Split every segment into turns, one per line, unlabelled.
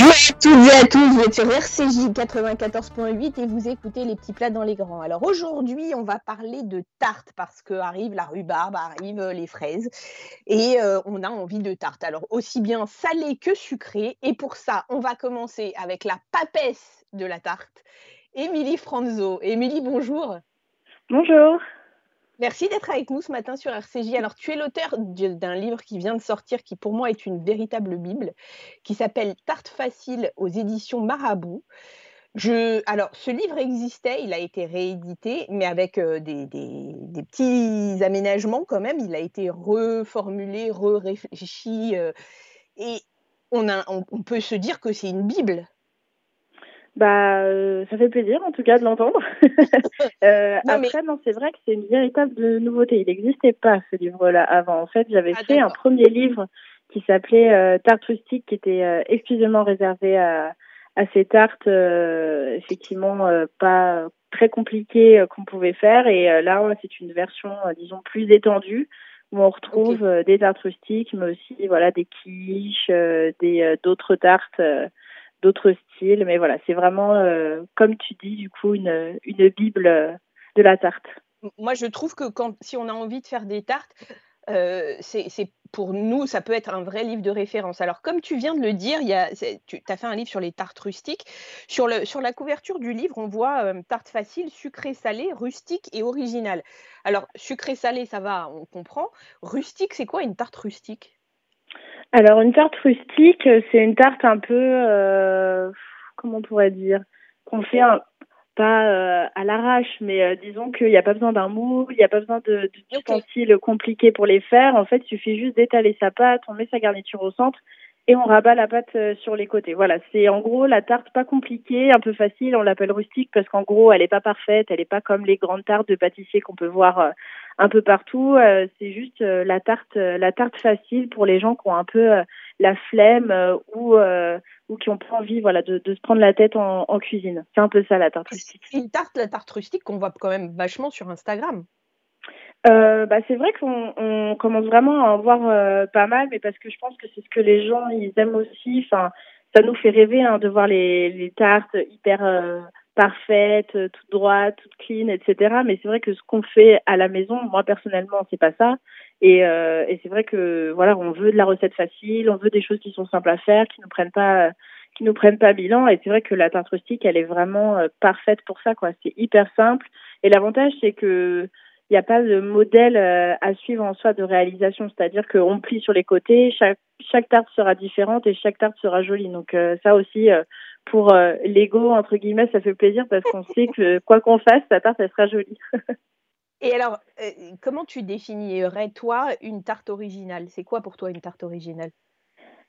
Bonjour à toutes et à tous, vous êtes sur RCJ 94.8 et vous écoutez les petits plats dans les grands. Alors aujourd'hui, on va parler de tarte parce que arrive la rhubarbe, arrivent les fraises et euh, on a envie de tarte. Alors aussi bien salé que sucré et pour ça, on va commencer avec la papesse de la tarte, Émilie Franzo. Émilie, bonjour.
Bonjour.
Merci d'être avec nous ce matin sur RCJ. Alors, tu es l'auteur d'un livre qui vient de sortir, qui pour moi est une véritable Bible, qui s'appelle Tarte facile aux éditions Marabout. Je, alors, ce livre existait, il a été réédité, mais avec euh, des, petits aménagements quand même. Il a été reformulé, re-réfléchi. Euh, et on, a, on peut se dire que c'est une Bible
bah, euh, ça fait plaisir en tout cas de l'entendre. euh, après, non, c'est vrai que c'est une véritable nouveauté. Il n'existait pas ce livre-là avant. En fait, j'avais ah, fait un premier livre qui s'appelait euh, Tarte rustique, qui était euh, exclusivement réservé à, à ces tartes, euh, effectivement, pas très compliquées qu'on pouvait faire. Et là, c'est une version, disons, plus étendue où on retrouve des tartes rustiques, mais aussi voilà des quiches, des d'autres tartes d'autres styles. Mais voilà, c'est vraiment, euh, comme tu dis, du coup, une, une bible de la tarte.
Moi, je trouve que quand, si on a envie de faire des tartes, euh, c'est pour nous, ça peut être un vrai livre de référence. Alors, comme tu viens de le dire, y a, tu as fait un livre sur les tartes rustiques. Sur, le, sur la couverture du livre, on voit euh, tarte facile, sucré salé, rustique et original. Alors, sucré salé, ça va, on comprend. Rustique, c'est quoi une tarte rustique?
Alors une tarte rustique, c'est une tarte un peu, euh, comment on pourrait dire, qu'on fait un, pas euh, à l'arrache, mais euh, disons qu'il n'y a pas besoin d'un moule, il n'y a pas besoin de d'ustensiles compliqués pour les faire. En fait, il suffit juste d'étaler sa pâte, on met sa garniture au centre et on rabat la pâte sur les côtés. Voilà, c'est en gros la tarte pas compliquée, un peu facile. On l'appelle rustique parce qu'en gros, elle n'est pas parfaite, elle n'est pas comme les grandes tartes de pâtissier qu'on peut voir un peu partout. Euh, c'est juste euh, la tarte, euh, la tarte facile pour les gens qui ont un peu la flemme ou ou qui ont pas envie, voilà, de, de se prendre la tête en, en cuisine. C'est un peu ça la tarte rustique.
C'est une tarte, la tarte rustique qu'on voit quand même vachement sur Instagram.
Euh, bah, c'est vrai qu'on on commence vraiment à en voir pas mal, mais parce que je pense que c'est ce que les gens ils aiment aussi. Enfin, ça nous fait rêver hein, de voir les, les tartes hyper parfaite, euh, toute droite, toute clean, etc. Mais c'est vrai que ce qu'on fait à la maison, moi personnellement, c'est pas ça. Et, euh, et c'est vrai que voilà, on veut de la recette facile, on veut des choses qui sont simples à faire, qui nous prennent pas, qui nous prennent pas bilan. Et c'est vrai que la tarte rustique, elle est vraiment euh, parfaite pour ça, quoi. C'est hyper simple. Et l'avantage, c'est que il n'y a pas de modèle à suivre en soi de réalisation, c'est-à-dire qu'on plie sur les côtés, chaque tarte sera différente et chaque tarte sera jolie. Donc ça aussi, pour euh, l'ego, entre guillemets, ça fait plaisir parce qu'on sait que quoi qu'on fasse, sa tarte, elle sera jolie.
Et alors, euh, comment tu définirais, toi, une tarte originale? C'est quoi pour toi une tarte originale?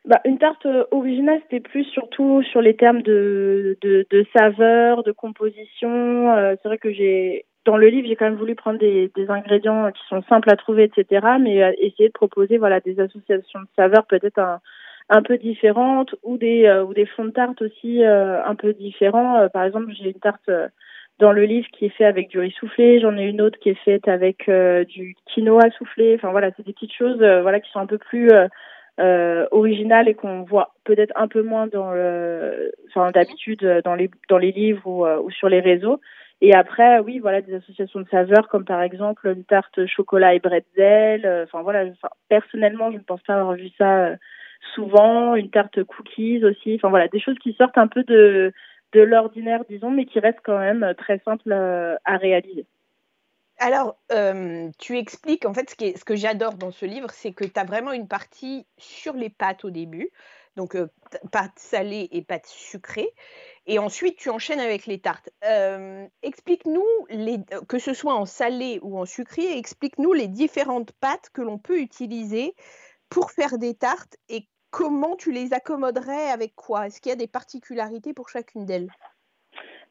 Bah, une tarte originale, c'était plus surtout sur les termes de, de, de saveur, de composition. Euh, c'est vrai que j'ai dans le livre, j'ai quand même voulu prendre des, des, ingrédients qui sont simples à trouver, etc. Mais essayer de proposer voilà des associations de saveurs peut-être un, un peu différentes ou des euh, ou des fonds de tarte aussi euh, un peu différents. Euh, par exemple, j'ai une tarte dans le livre qui est fait avec du riz soufflé, j'en ai une autre qui est faite avec du quinoa soufflé. Enfin voilà, c'est des petites choses voilà qui sont un peu plus originales et qu'on voit peut-être un peu moins dans le enfin d'habitude dans les dans les livres ou, ou sur les réseaux. Et après, oui, voilà, des associations de saveurs comme par exemple une tarte chocolat et bretzel. Enfin voilà, personnellement, je ne pense pas avoir vu ça souvent, une tarte cookies aussi. Enfin voilà, des choses qui sortent un peu de, de l'ordinaire, disons, mais qui restent quand même très simples euh, à réaliser.
Alors, euh, tu expliques, en fait, ce, qui ce que j'adore dans ce livre, c'est que tu as vraiment une partie sur les pâtes au début, donc euh, pâtes salées et pâtes sucrées, et ensuite tu enchaînes avec les tartes. explique-nous, les, que ce soit en salé ou en sucré, explique-nous les différentes pâtes que l'on peut utiliser pour faire des tartes et comment tu les accommoderais avec quoi? Est-ce qu'il y a des particularités pour chacune d'elles?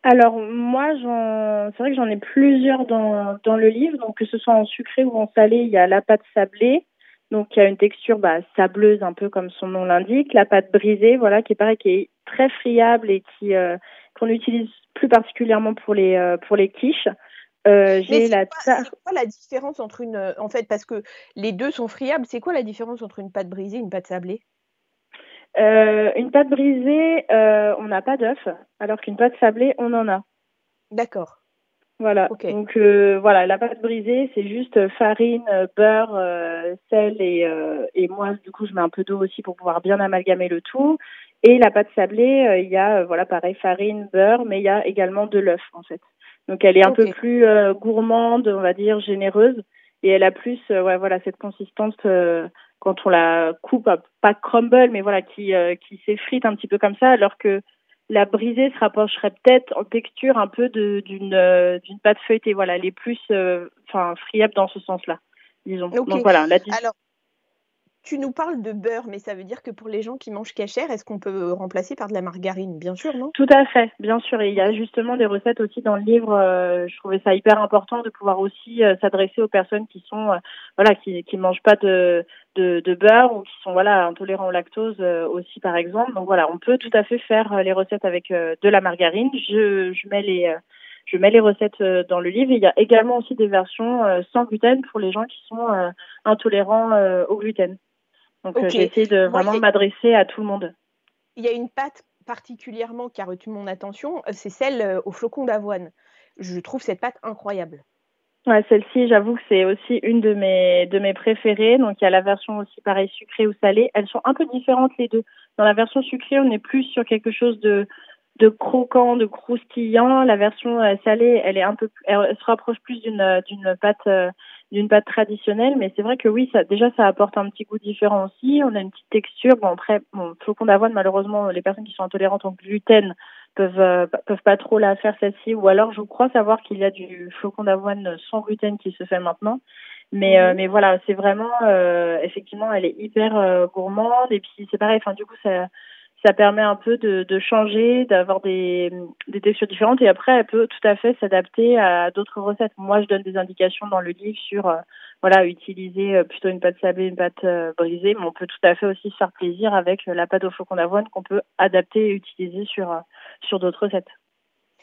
Alors moi, c'est vrai que j'en ai plusieurs dans, dans le livre, donc que ce soit en sucré ou en salé, il y a la pâte sablée, donc il y a une texture bah, sableuse un peu comme son nom l'indique, la pâte brisée, voilà, qui est pareil, qui est très friable et qui euh, qu'on utilise plus particulièrement pour les euh, pour les quiches.
Euh, j'ai la C'est quoi la différence entre une en fait parce que les deux sont friables, c'est quoi la différence entre une pâte brisée et une pâte sablée?
Une pâte brisée, on n'a pas d'œuf, alors qu'une pâte sablée, on en a.
D'accord.
Voilà. Donc voilà, la pâte brisée, c'est juste farine, beurre, sel et, et moi du coup je mets un peu d'eau aussi pour pouvoir bien amalgamer le tout. Et la pâte sablée, il y a voilà pareil farine, beurre, mais il y a également de l'œuf en fait. Donc elle est un peu plus euh, gourmande, on va dire généreuse, et elle a plus euh, ouais voilà cette consistance euh, quand on la coupe, pas crumble, mais voilà qui qui s'effrite un petit peu comme ça, alors que la brisée se rapprocherait peut-être en texture un peu de d'une d'une pâte feuilletée. Voilà, elle est plus enfin friable dans ce sens-là, disons. Donc voilà, la
Alors tu nous parles de beurre, mais ça veut dire que pour les gens qui mangent cachère, est-ce qu'on peut remplacer par de la margarine? Bien sûr, non?
Tout à fait, bien sûr. Et il y a justement des recettes aussi dans le livre. Euh, je trouvais ça hyper important de pouvoir aussi euh, s'adresser aux personnes qui sont, euh, voilà, qui qui mangent pas de, beurre ou qui sont voilà intolérants au lactose aussi, par exemple. Donc voilà, on peut tout à fait faire les recettes avec de la margarine. Je mets les je mets les recettes dans le livre. Il y a également aussi des versions sans gluten pour les gens qui sont intolérants au gluten. Donc euh, j'ai essayé de vraiment m'adresser à tout le monde.
Il y a une pâte particulièrement qui a retenu mon attention, euh, c'est celle euh, au flocon d'avoine. Je trouve cette pâte incroyable.
Ouais, celle-ci, j'avoue que c'est aussi une de mes de mes préférées. Donc il y a la version aussi pareil sucrée ou salée. Elles sont un peu différentes les deux. Dans la version sucrée, on est plus sur quelque chose de de croquant, de croustillant. La version salée, elle est un peu, elle se rapproche plus d'une d'une pâte d'une pâte traditionnelle, mais c'est vrai que oui, ça, déjà ça apporte un petit goût différent aussi. On a une petite texture. Bon après, bon, flocon d'avoine, malheureusement, les personnes qui sont intolérantes au gluten peuvent euh, peuvent pas trop la faire celle-ci. Ou alors, je crois savoir qu'il y a du flocon d'avoine sans gluten qui se fait maintenant. Mais euh, mhm. mais voilà, c'est vraiment euh, effectivement, elle est hyper gourmande et puis c'est pareil. Enfin du coup, ça ça permet un peu de, de changer, d'avoir des, des textures différentes et après elle peut tout à fait s'adapter à d'autres recettes. Moi, je donne des indications dans le livre sur euh, voilà utiliser euh, plutôt une pâte sablée, une pâte euh, brisée, mais on peut tout à fait aussi se faire plaisir avec la pâte au flocon d'avoine qu'on peut adapter et utiliser sur sur d'autres recettes.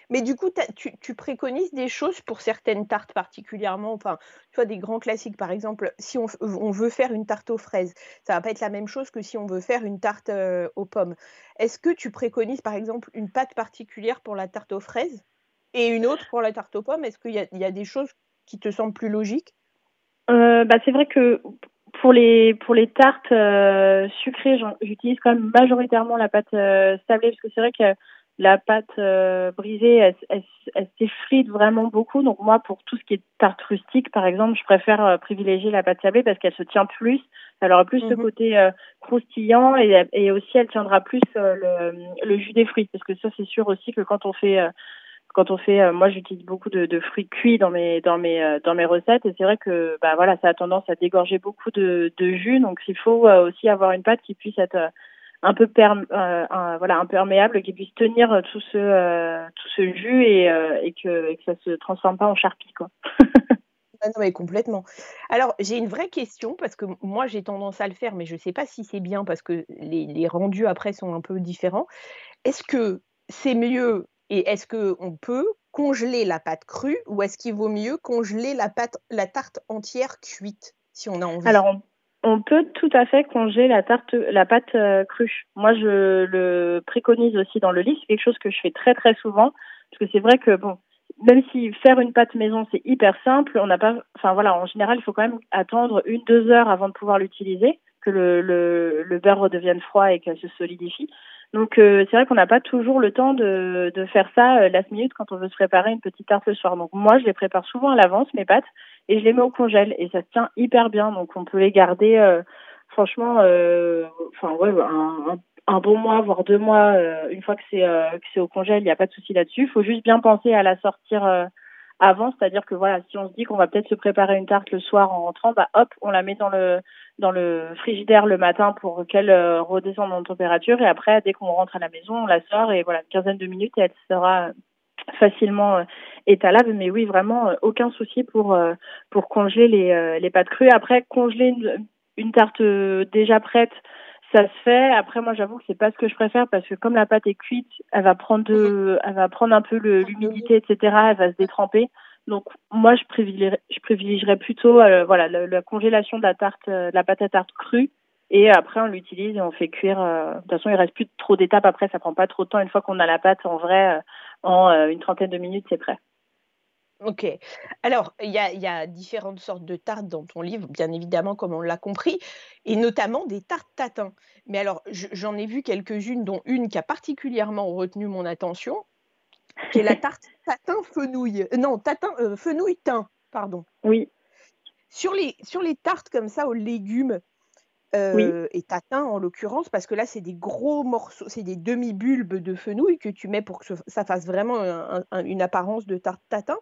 Mais du coup, tu, préconises des choses pour certaines tartes particulièrement, enfin, tu vois, des grands classiques, par exemple, si on, veut faire une tarte aux fraises, ça va pas être la même chose que si on veut faire une tarte euh, aux pommes. Est-ce que tu préconises, par exemple, une pâte particulière pour la tarte aux fraises et une autre pour la tarte aux pommes? Est-ce qu'il y, a des choses qui te semblent plus logiques?
Euh, bah, C'est vrai que pour les pour les tartes euh, sucrées, j'utilise quand même majoritairement la pâte sablée parce que c'est vrai que la pâte euh, brisée, elle, elle, elle s'effrite vraiment beaucoup. Donc moi, pour tout ce qui est tarte rustique, par exemple, je préfère euh, privilégier la pâte sablée parce qu'elle se tient plus. Elle aura plus ce mhm. côté euh, croustillant et, et, aussi elle tiendra plus le, le, jus des fruits. Parce que ça, c'est sûr aussi que quand on fait quand on fait, moi j'utilise beaucoup de, de, fruits cuits dans mes dans mes dans mes recettes et c'est vrai que bah voilà ça a tendance à dégorger beaucoup de, de jus donc il faut aussi avoir une pâte qui puisse être un peu euh, voilà imperméable qui puisse tenir tout ce euh, tout ce jus et, euh, et que et que ça se transforme pas en charpie quoi.
Ah non, mais complètement. Alors, j'ai une vraie question parce que moi, j'ai tendance à le faire, mais je ne sais pas si c'est bien parce que les, les, rendus après sont un peu différents. Est-ce que c'est mieux et est-ce qu'on peut congeler la pâte crue ou est-ce qu'il vaut mieux congeler la, pâte, la tarte entière cuite si on a envie?
Alors, on peut tout à fait congeler la tarte, la pâte euh, crue. Moi, je le préconise aussi dans le livre. C'est quelque chose que je fais très très souvent parce que c'est vrai que bon, même si faire une pâte maison c'est hyper simple, on n'a pas, enfin voilà, en général, il faut quand même attendre une deux heures avant de pouvoir l'utiliser, que le, le, le beurre redevienne froid et qu'elle se solidifie. Donc euh, c'est vrai qu'on n'a pas toujours le temps de, de faire ça euh, last minute quand on veut se préparer une petite tarte le soir. Donc moi je les prépare souvent à l'avance mes pâtes et je les mets au congèle et ça se tient hyper bien. Donc on peut les garder euh, franchement, euh, enfin ouais un, un, bon mois voire deux mois une fois que c'est que c'est au congèle, il n'y a pas de souci là-dessus. Il faut juste bien penser à la sortir avant, c'est-à-dire que voilà, si on se dit qu'on va peut-être se préparer une tarte le soir en rentrant, bah hop, on la met dans le dans le frigidaire le matin pour qu'elle euh, redescende en température. Et après dès qu'on rentre à la maison, on la sort et voilà, une quinzaine de minutes et elle sera facilement euh, étalable. Mais oui vraiment euh, aucun souci pour pour congeler les les pâtes crues. Après congeler une, une tarte déjà prête ça se fait. Après, moi, j'avoue que c'est pas ce que je préfère parce que comme la pâte est cuite, elle va prendre de, elle va prendre un peu l'humidité, etc. Elle va se détremper. Donc, moi, je privilégierais, je privilégierais plutôt, euh, voilà, la, congélation de la tarte, euh, de la pâte à tarte crue Et après, on l'utilise et on fait cuire. de toute façon, il reste plus trop d'étapes après. Ça prend pas trop de temps. Une fois qu'on a la pâte, en vrai, en une trentaine de minutes, c'est prêt.
Ok. Alors, il y a, différentes sortes de tartes dans ton livre, bien évidemment, comme on l'a compris, et notamment des tartes tatin. Mais alors, j'en ai vu quelques-unes, dont une qui a particulièrement retenu mon attention, qui est la tarte tatin fenouil. Euh, non, tatin, euh, fenouil thym, pardon.
Oui.
Sur les, sur les tartes comme ça aux légumes, euh, et tatin en l'occurrence, parce que là, c'est des gros morceaux, c'est des demi-bulbes de fenouil que tu mets pour que ça fasse vraiment une apparence de tarte tatin.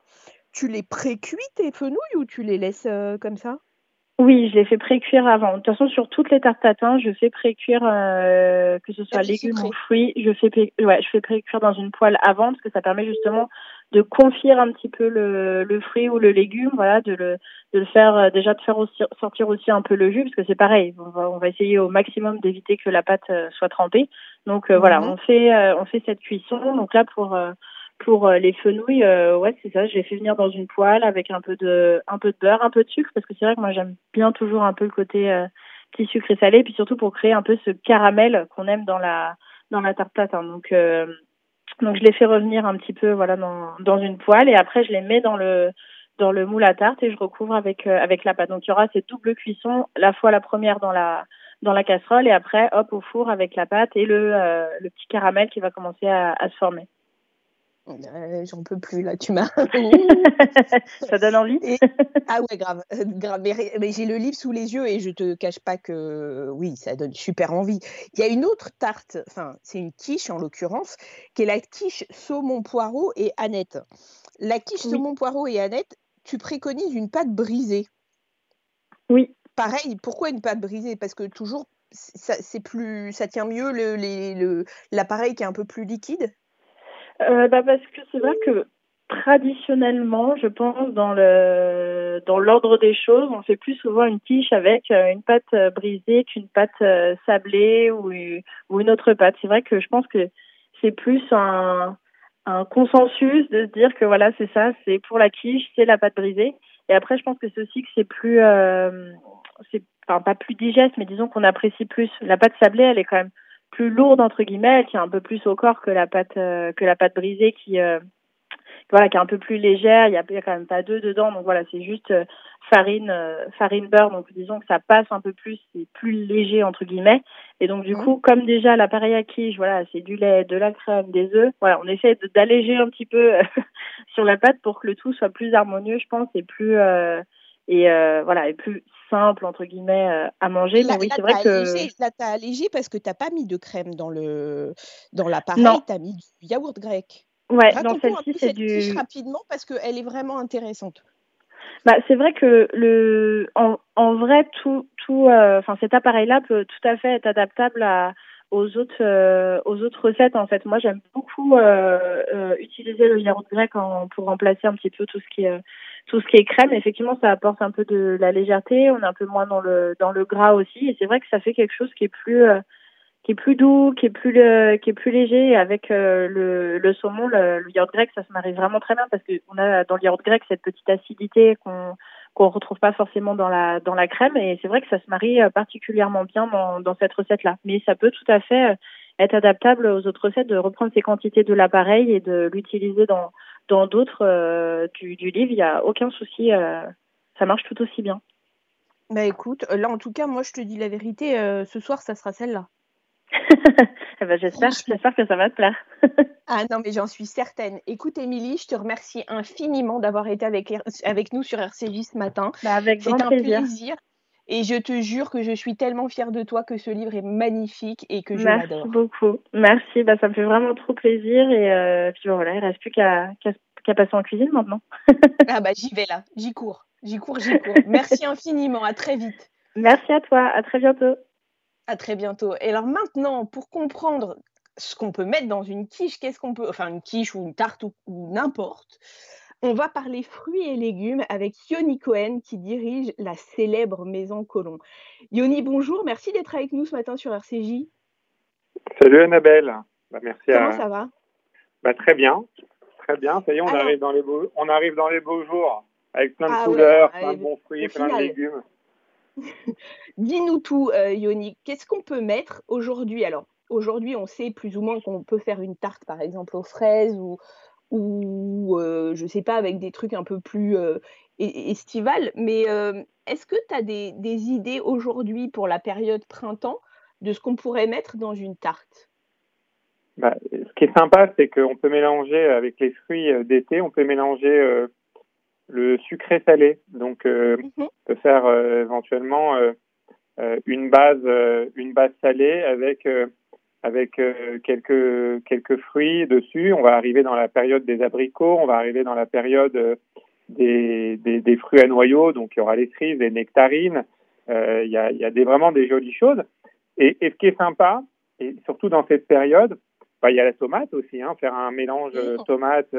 Tu les pré-cuis tes fenouils ou tu les laisses euh, comme ça?
Oui, je les fais pré-cuire avant. De toute façon, sur toutes les tartes tatin, je fais pré-cuire, euh, que ce soit légumes ou fruits, je fais, ouais, je fais pré-cuire dans une poêle avant, parce que ça permet justement de confire un petit peu le, le fruit ou le légume, voilà, de le, de le faire euh, déjà de faire aussi, sortir aussi un peu le jus, parce que c'est pareil, on va, on va essayer au maximum d'éviter que la pâte euh, soit trempée. Donc euh, voilà, mhm. on fait on fait cette cuisson. Donc là pour pour les fenouilles, ouais c'est ça, je les fais venir dans une poêle avec un peu de un peu de beurre, un peu de sucre, parce que c'est vrai que moi j'aime bien toujours un peu le côté petit sucré salé, puis surtout pour créer un peu ce caramel qu'on aime dans la dans la tarte tatin. Donc donc je les fais revenir un petit peu voilà dans, dans une poêle et après je les mets dans le dans le moule à tarte et je recouvre avec euh, avec la pâte. Donc il y aura cette double cuisson, la fois la première dans la dans la casserole et après hop au four avec la pâte et le euh, le petit caramel qui va commencer à, à se former.
Euh, j'en peux plus là, tu m'as.
ça donne envie.
Ah ouais, grave, euh, grave. Mais, j'ai le livre sous les yeux et je te cache pas que oui, ça donne super envie. Il y a une autre tarte, enfin c'est une quiche en l'occurrence, qui est la quiche saumon poireau et Annette. La quiche saumon poireau et Annette, tu préconises une pâte brisée.
Oui.
Pareil, pourquoi une pâte brisée? Parce que toujours ça, c'est plus, ça tient mieux le, l'appareil qui est un peu plus liquide?
Euh, bah Parce que c'est vrai que traditionnellement, je pense, dans le dans l'ordre des choses, on fait plus souvent une quiche avec euh, une pâte euh, brisée qu'une pâte sablée ou, ou une autre pâte. C'est vrai que je pense que c'est plus un, un consensus de se dire que voilà, c'est ça, c'est pour la quiche, c'est la pâte brisée. Et après, je pense que c'est aussi que c'est plus, c'est enfin pas plus digeste, mais disons qu'on apprécie plus. La pâte sablée, elle est quand même plus lourde entre guillemets, elle tient un peu plus au corps que la pâte euh, que la pâte brisée qui euh, voilà qui est un peu plus légère. Il y a, quand même pas d'œufs dedans, donc voilà c'est juste euh, farine farine beurre. Donc disons que ça passe un peu plus, c'est plus léger entre guillemets. Et donc du coup comme déjà l'appareil à quiche, voilà c'est du lait, de la crème, des œufs. Voilà on essaie d'alléger un petit peu sur la pâte pour que le tout soit plus harmonieux, je pense, et plus et euh, voilà et plus simple entre guillemets euh, à manger. Mais oui c'est vrai que
allégé, là t'as allégé parce que t'as pas mis de crème dans le dans l'appareil. T'as mis du yaourt grec.
Ouais dans celle-ci c'est du
rapidement parce qu'elle est vraiment intéressante.
Bah, c'est vrai que le en, en vrai tout tout euh, enfin cet appareil là peut tout à fait être adaptable à aux autres aux autres recettes en fait. Moi j'aime beaucoup utiliser le yaourt grec en, pour remplacer un petit peu tout ce qui est tout ce qui est crème, effectivement, ça apporte un peu de la légèreté. On est un peu moins dans le dans le gras aussi, et c'est vrai que ça fait quelque chose qui est plus euh, qui est plus doux, qui est plus le, qui est plus léger. Avec euh, le, le saumon, le, le, grec, ça se marie vraiment très bien parce qu'on a dans le yaourt grec cette petite acidité qu'on qu'on retrouve pas forcément dans la dans la crème. Et c'est vrai que ça se marie euh, particulièrement bien dans dans cette recette là. Mais ça peut tout à fait être adaptable aux autres recettes, de reprendre ces quantités de l'appareil et de l'utiliser dans dans d'autres euh, du, du, livre, il n'y a aucun souci, euh, ça marche tout aussi bien.
Bah écoute, là en tout cas, moi je te dis la vérité, euh, ce soir ça sera celle-là.
eh ben, j'espère, j'espère que ça va te plaire.
ah non, mais j'en suis certaine. Écoute, Émilie, je te remercie infiniment d'avoir été avec, avec nous sur RCJ ce matin.
Bah, avec grand un plaisir.
Et je te jure que je suis tellement fière de toi que ce livre est magnifique et que je l'adore.
Merci beaucoup. Merci, bah, ça me fait vraiment trop plaisir. Et euh, puis voilà, il ne reste plus qu'à passer en cuisine maintenant.
ah bah j'y vais là, j'y cours, j'y cours, j'y cours. Merci infiniment, à très vite.
Merci à toi, à très bientôt.
À très bientôt. Et alors maintenant, pour comprendre ce qu'on peut mettre dans une quiche, qu'est-ce qu'on peut, enfin une quiche ou une tarte ou n'importe, on va parler fruits et légumes avec Yoni Cohen qui dirige la célèbre Maison Colomb. Yoni, bonjour, merci d'être avec nous ce matin sur RCJ.
Salut Annabelle. Bah, merci
Comment ça va?
Bah, Très bien, très bien. Ça y est, on, arrive dans les beaux, on arrive dans les beaux jours avec plein de ah couleurs, plein de bons fruits, plein de légumes.
Dis-nous tout, euh, Yoni. Qu'est-ce qu'on peut mettre aujourd'hui? Alors, aujourd'hui, on sait plus ou moins qu'on peut faire une tarte, par exemple, aux fraises ou, ou euh, je sais pas, avec des trucs un peu plus euh, estivales. Mais euh, est-ce que tu as des, idées aujourd'hui pour la période printemps de ce qu'on pourrait mettre dans une tarte?
Bah, Ce qui est sympa, c'est qu'on peut mélanger avec les fruits d'été, on peut mélanger le sucré salé. Donc, mmh on peut faire éventuellement une base, une base salée avec avec euh, quelques quelques fruits dessus. On va arriver dans la période des abricots, on va arriver dans la période euh, des, des, des fruits à noyaux, donc il y aura les cerises, les nectarines. Euh, il y, a, y a des, vraiment des jolies choses. Et, et, ce qui est sympa, et surtout dans cette période, bah, il y a la tomate aussi. Hein, faire un mélange tomate,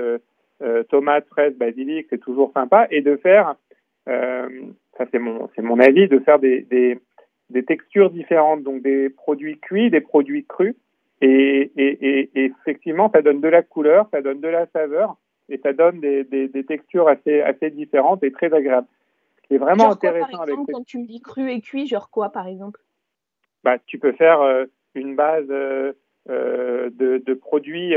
tomate, fraise, basilic, c'est toujours sympa. Et de faire, ça c'est mon c'est mon avis, de faire des, des des textures différentes, donc des produits cuits, des produits crus. Et, et, et, effectivement, ça donne de la couleur, ça donne de la saveur et ça donne des, des, des textures assez, assez différentes et très agréables.
Ce qui est vraiment intéressant par exemple, avec Quand tu me dis cru et cuit, genre quoi par exemple?
Bah, Tu peux faire euh, une base euh, euh, de, de, produits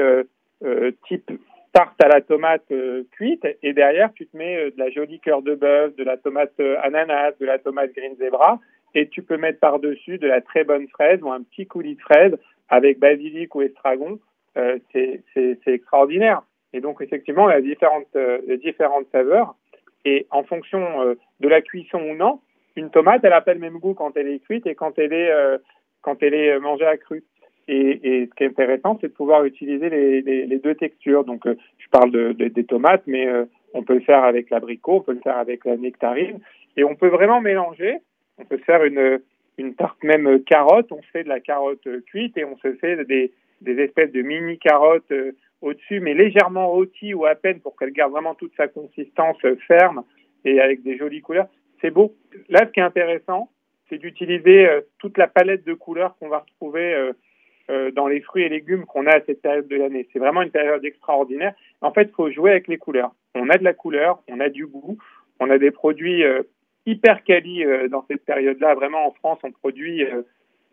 type tarte à la tomate cuite et derrière tu te mets de la jolie cœur de bœuf, de la tomate ananas, de la tomate green zebra et tu peux mettre par-dessus de la très bonne fraise ou un petit coulis de fraise avec basilic ou estragon. Euh, c'est extraordinaire. Et donc, effectivement, y a différentes, euh, différentes saveurs. Et en fonction euh, de la cuisson ou non, une tomate, elle a pas le même goût quand elle est cuite et quand elle est, euh, quand elle est mangée à cru. Et, et, ce qui est intéressant, c'est de pouvoir utiliser les, les, deux textures. Donc, je parle de, des tomates, mais on peut le faire avec l'abricot, on peut le faire avec la nectarine. Et on peut vraiment mélanger on peut faire une, une tarte même carotte. On fait de la carotte cuite et on se fait des, des espèces de mini carottes euh, au-dessus, mais légèrement rôties ou à peine pour qu'elle garde vraiment toute sa consistance ferme et avec des jolies couleurs. C'est beau. Là, ce qui est intéressant, c'est d'utiliser euh, toute la palette de couleurs qu'on va retrouver euh, dans les fruits et légumes qu'on a à cette période de l'année. C'est vraiment une période extraordinaire. En fait, il faut jouer avec les couleurs. On a de la couleur, on a du goût, on a des produits hyper quali euh, dans cette période-là. Vraiment, en France, on produit euh,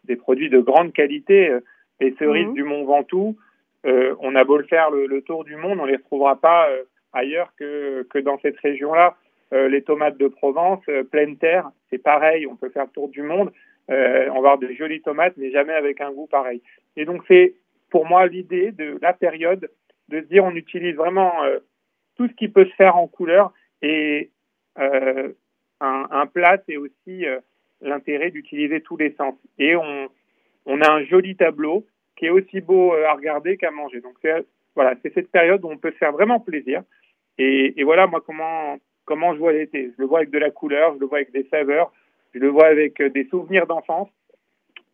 des produits de grande qualité. Euh, les cerises mhm. du Mont Ventoux, on a beau le faire le, tour du monde, on les retrouvera pas ailleurs que, que dans cette région-là. les tomates de Provence, pleine terre, c'est pareil, on peut faire le tour du monde. on va avoir de jolies tomates, mais jamais avec un goût pareil. Et donc c'est pour moi l'idée de la période de se dire on utilise vraiment tout ce qui peut se faire en couleur et euh, un, plat, c'est aussi euh, l'intérêt d'utiliser tous les sens. Et on, on a un joli tableau qui est aussi beau euh, à regarder qu'à manger. Donc voilà, c'est cette période où on peut se faire vraiment plaisir. Et, et voilà, moi comment comment je vois l'été. Je le vois avec de la couleur, je le vois avec des saveurs, je le vois avec euh, des souvenirs d'enfance.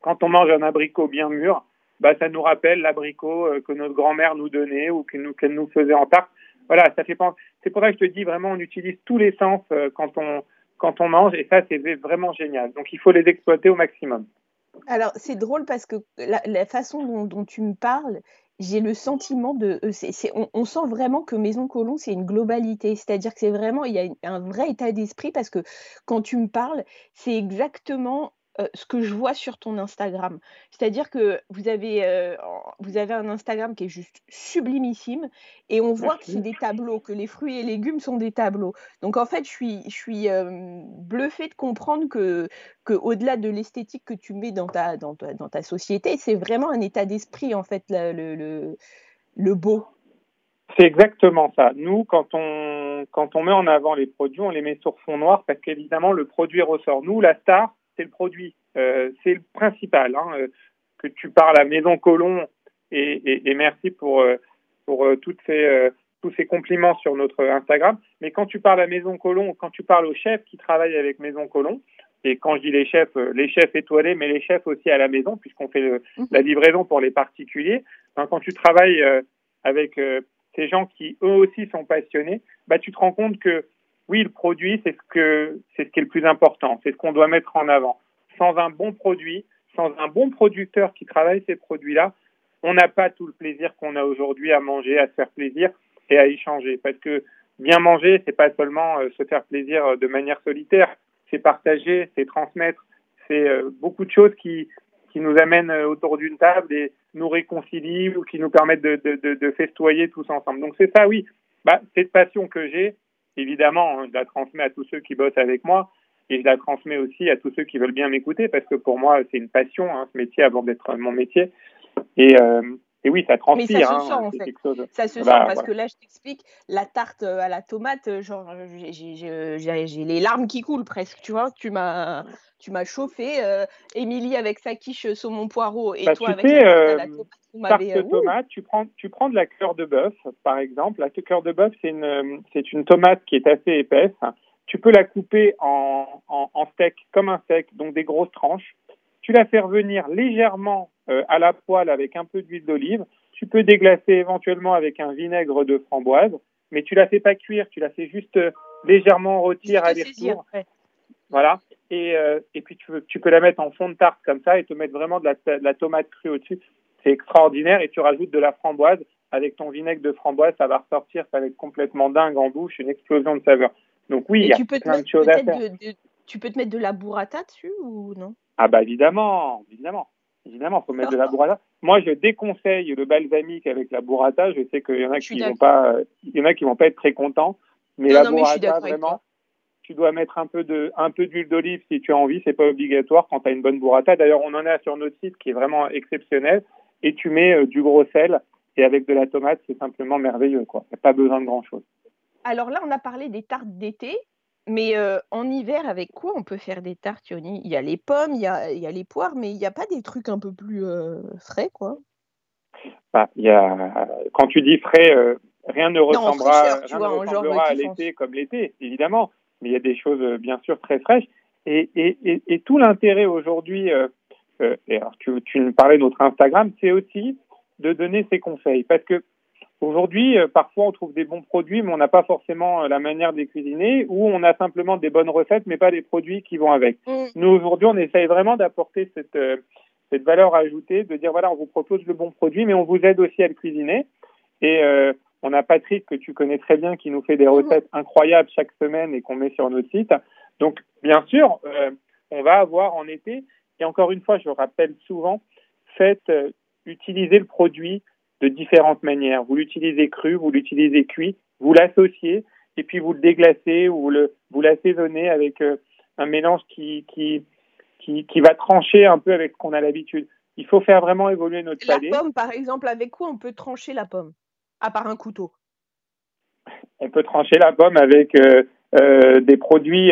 Quand on mange un abricot bien mûr, bah ça nous rappelle l'abricot que notre grand-mère nous donnait ou qu'elle nous, qu'elle nous faisait en tarte. Voilà, ça fait penser. C'est pour ça que je te dis vraiment, on utilise tous les sens quand on quand on mange, et ça, c'est vraiment génial. Donc, il faut les exploiter au maximum.
Alors, c'est drôle parce que la, façon dont, tu me parles, j'ai le sentiment de. Euh, on, sent vraiment que Maison Colomb, c'est une globalité. C'est-à-dire que c'est vraiment. Il y a un vrai état d'esprit parce que quand tu me parles, c'est exactement euh, ce que je vois sur ton Instagram. C'est-à-dire que vous avez, euh, vous avez un Instagram qui est juste sublimissime et on voit que c'est des tableaux, que les fruits et légumes sont des tableaux. Donc en fait, je suis, je suis euh, bluffée de comprendre que, que au-delà de l'esthétique que tu mets dans ta, dans ta, dans ta société, c'est vraiment un état d'esprit en fait, le, le, le beau.
C'est exactement ça. Nous, quand on, quand on met en avant les produits, on les met sur fond noir parce qu'évidemment, le produit ressort. Nous, la star, c'est le produit. Euh, c'est le principal. Hein, euh, que tu parles à Maison Colomb et, et, et merci pour, euh, pour toutes ces, tous ces compliments sur notre Instagram. Mais quand tu parles à Maison Colomb, quand tu parles aux chefs qui travaillent avec Maison Colomb, et quand je dis les chefs, les chefs étoilés, mais les chefs aussi à la maison, puisqu'on fait le, mhm. la livraison pour les particuliers. quand tu travailles avec ces gens qui eux aussi sont passionnés, bah tu te rends compte que oui, le produit, c'est ce que c'est ce qui est le plus important, c'est ce qu'on doit mettre en avant. Sans un bon produit, sans un bon producteur qui travaille ces produits-là, on n'a pas tout le plaisir qu'on a aujourd'hui à manger, à se faire plaisir et à échanger. Parce que bien manger, c'est pas seulement euh, se faire plaisir euh, de manière solitaire, c'est partager, c'est transmettre, c'est beaucoup de choses qui, qui nous amènent autour d'une table et nous réconcilient ou qui nous permettent de, de, de, festoyer tous ensemble. Donc c'est ça, oui, bah, cette passion que j'ai, évidemment, hein, je la transmets à tous ceux qui bossent avec moi et je la transmets aussi à tous ceux qui veulent bien m'écouter parce que pour moi, c'est une passion, hein, ce métier, avant d'être mon métier. Et, euh, et oui, ça transpire.
Mais ça se hein, sent, en fait. Ça se bah, sent parce que là, je t'explique, la tarte à la tomate, euh, genre, j'ai les larmes qui coulent presque, tu vois. Tu m'as tu m'as chauffé. Euh, Émilie avec sa quiche saumon poireau et bah, toi avec la tarte à la tomate.
Tarte tomate, tu prends, tu prends de la cœur de bœuf, par exemple. La cœur de bœuf, c'est une, c'est une tomate qui est assez épaisse. Tu peux la couper en, en, en steak, comme un steak, donc des grosses tranches. Tu la fais revenir légèrement euh, à la poêle avec un peu d'huile d'olive. Tu peux déglacer éventuellement avec un vinaigre de framboise, mais tu la fais pas cuire, tu la fais juste euh, légèrement rôtir à retour Voilà. Et, euh, et puis tu, tu, peux la mettre en fond de tarte comme ça et te mettre vraiment de la, de la tomate crue au-dessus. C'est extraordinaire et tu rajoutes de la framboise avec ton vinaigre de framboise, ça va ressortir, ça va être complètement dingue en bouche, une explosion de saveur. Donc oui, il y a plein de choses à faire.
tu peux te mettre de la burrata dessus ou non?
Ah bah évidemment, évidemment. Évidemment, il faut mettre de la burrata. Moi, je déconseille le balsamique avec la burrata. Je sais qu'il y en a qui vont pas, il y en a qui vont pas être très contents. Mais la burrata, vraiment, tu dois mettre un peu de, un peu d'huile d'olive si tu as envie. C'est pas obligatoire quand tu as une bonne burrata. D'ailleurs, on en a sur notre site qui est vraiment exceptionnel. Et tu mets euh, du gros sel et avec de la tomate, c'est simplement merveilleux. Il n'y a pas besoin de grand chose.
Alors là, on a parlé des tartes d'été. Mais en hiver, avec quoi on peut faire des tartes, Yoni? Il y a les pommes, il y a, il y a les poires, mais il n'y a pas des trucs un peu plus frais, quoi?
Bah, y a... Quand tu dis frais, rien ne ressemblera, rien ne ressemblera à l'été comme l'été, évidemment. Mais il y a des choses, bien sûr, très fraîches. Et, et, et, et tout l'intérêt aujourd'hui, tu, tu me parlais de notre Instagram, c'est aussi de donner ces conseils. Parce que Aujourd'hui, euh, parfois, on trouve des bons produits, mais on n'a pas forcément euh, la manière de les cuisiner, ou on a simplement des bonnes recettes, mais pas des produits qui vont avec. Mm. Nous, aujourd'hui, on essaye vraiment d'apporter cette, euh, cette valeur ajoutée, de dire, voilà, on vous propose le bon produit, mais on vous aide aussi à le cuisiner. Et on a Patrick, que tu connais très bien, qui nous fait des mm-hmm. recettes incroyables chaque semaine et qu'on met sur notre site. Donc, bien sûr, on va avoir en été, et encore une fois, je rappelle souvent, faites utiliser le produit de différentes manières. Vous l'utilisez cru, vous l'utilisez cuit, vous l'associez et puis vous le déglacez ou le, vous l'assaisonnez avec euh, un mélange qui, qui, qui, qui, va trancher un peu avec ce qu'on a l'habitude. Il faut faire vraiment évoluer notre
palais. La pomme, par exemple, avec quoi on peut trancher la pomme? À part un couteau.
On peut trancher la pomme avec euh, euh, des produits,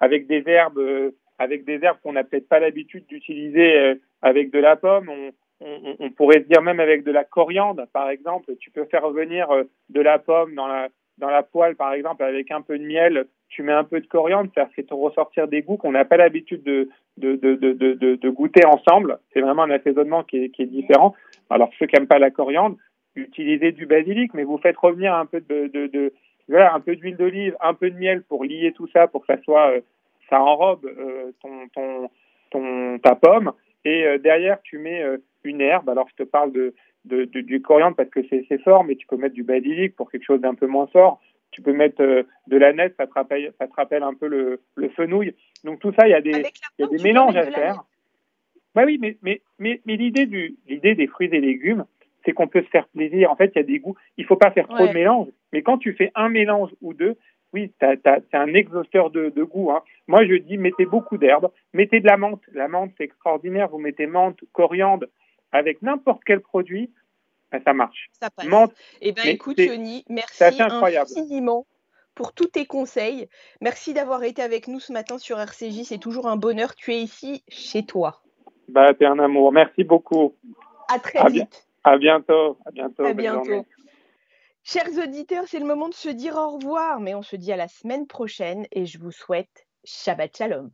avec des herbes, avec des herbes qu'on n'a peut-être pas l'habitude d'utiliser avec de la pomme. On, on, pourrait dire même avec de la coriandre, par exemple, tu peux faire revenir euh, de la pomme dans la, dans la poêle, par exemple, avec un peu de miel, tu mets un peu de coriandre, ça fait ressortir des goûts qu'on n'a pas l'habitude de, de, de, de, goûter ensemble. C'est vraiment un assaisonnement qui est, qui est différent. Alors, ceux qui n'aiment pas la coriandre, utilisez du basilic, mais vous faites revenir un peu de voilà, un peu d'huile d'olive, un peu de miel pour lier tout ça, pour que ça soit, euh, ça enrobe euh, ton, ton, ton, ta pomme. Et derrière, tu mets une herbe. Alors, je te parle de, de, du coriandre parce que c'est fort, mais tu peux mettre du basilic pour quelque chose d'un peu moins fort. Tu peux mettre euh, de la nette, ça te rappelle, ça te rappelle un peu le, le fenouil. Donc tout ça, il y a des, il y a des mélanges à faire. Bah oui, mais, mais, mais, mais l'idée du l'idée des fruits et légumes, c'est qu'on peut se faire plaisir. En fait, il y a des goûts. Il faut pas faire trop de mélange. Mais quand tu fais un mélange ou deux, oui, c'est un exhausteur de, de goût. Hein. Moi, je dis, mettez beaucoup d'herbes, mettez de la menthe. La menthe, c'est extraordinaire. Vous mettez menthe, coriandre, avec n'importe quel produit, ben, ça marche.
Ça passe. eh bien, écoute, Johnny, merci infiniment pour tous tes conseils. Merci d'avoir été avec nous ce matin sur RCJ. C'est toujours un bonheur. Tu es ici chez toi.
Bah, t'es un amour. Merci beaucoup.
À très vite.
À bientôt. À bientôt.
À bientôt. Chers auditeurs, c'est le moment de se dire au revoir, mais on se dit à la semaine prochaine et je vous souhaite Shabbat Shalom.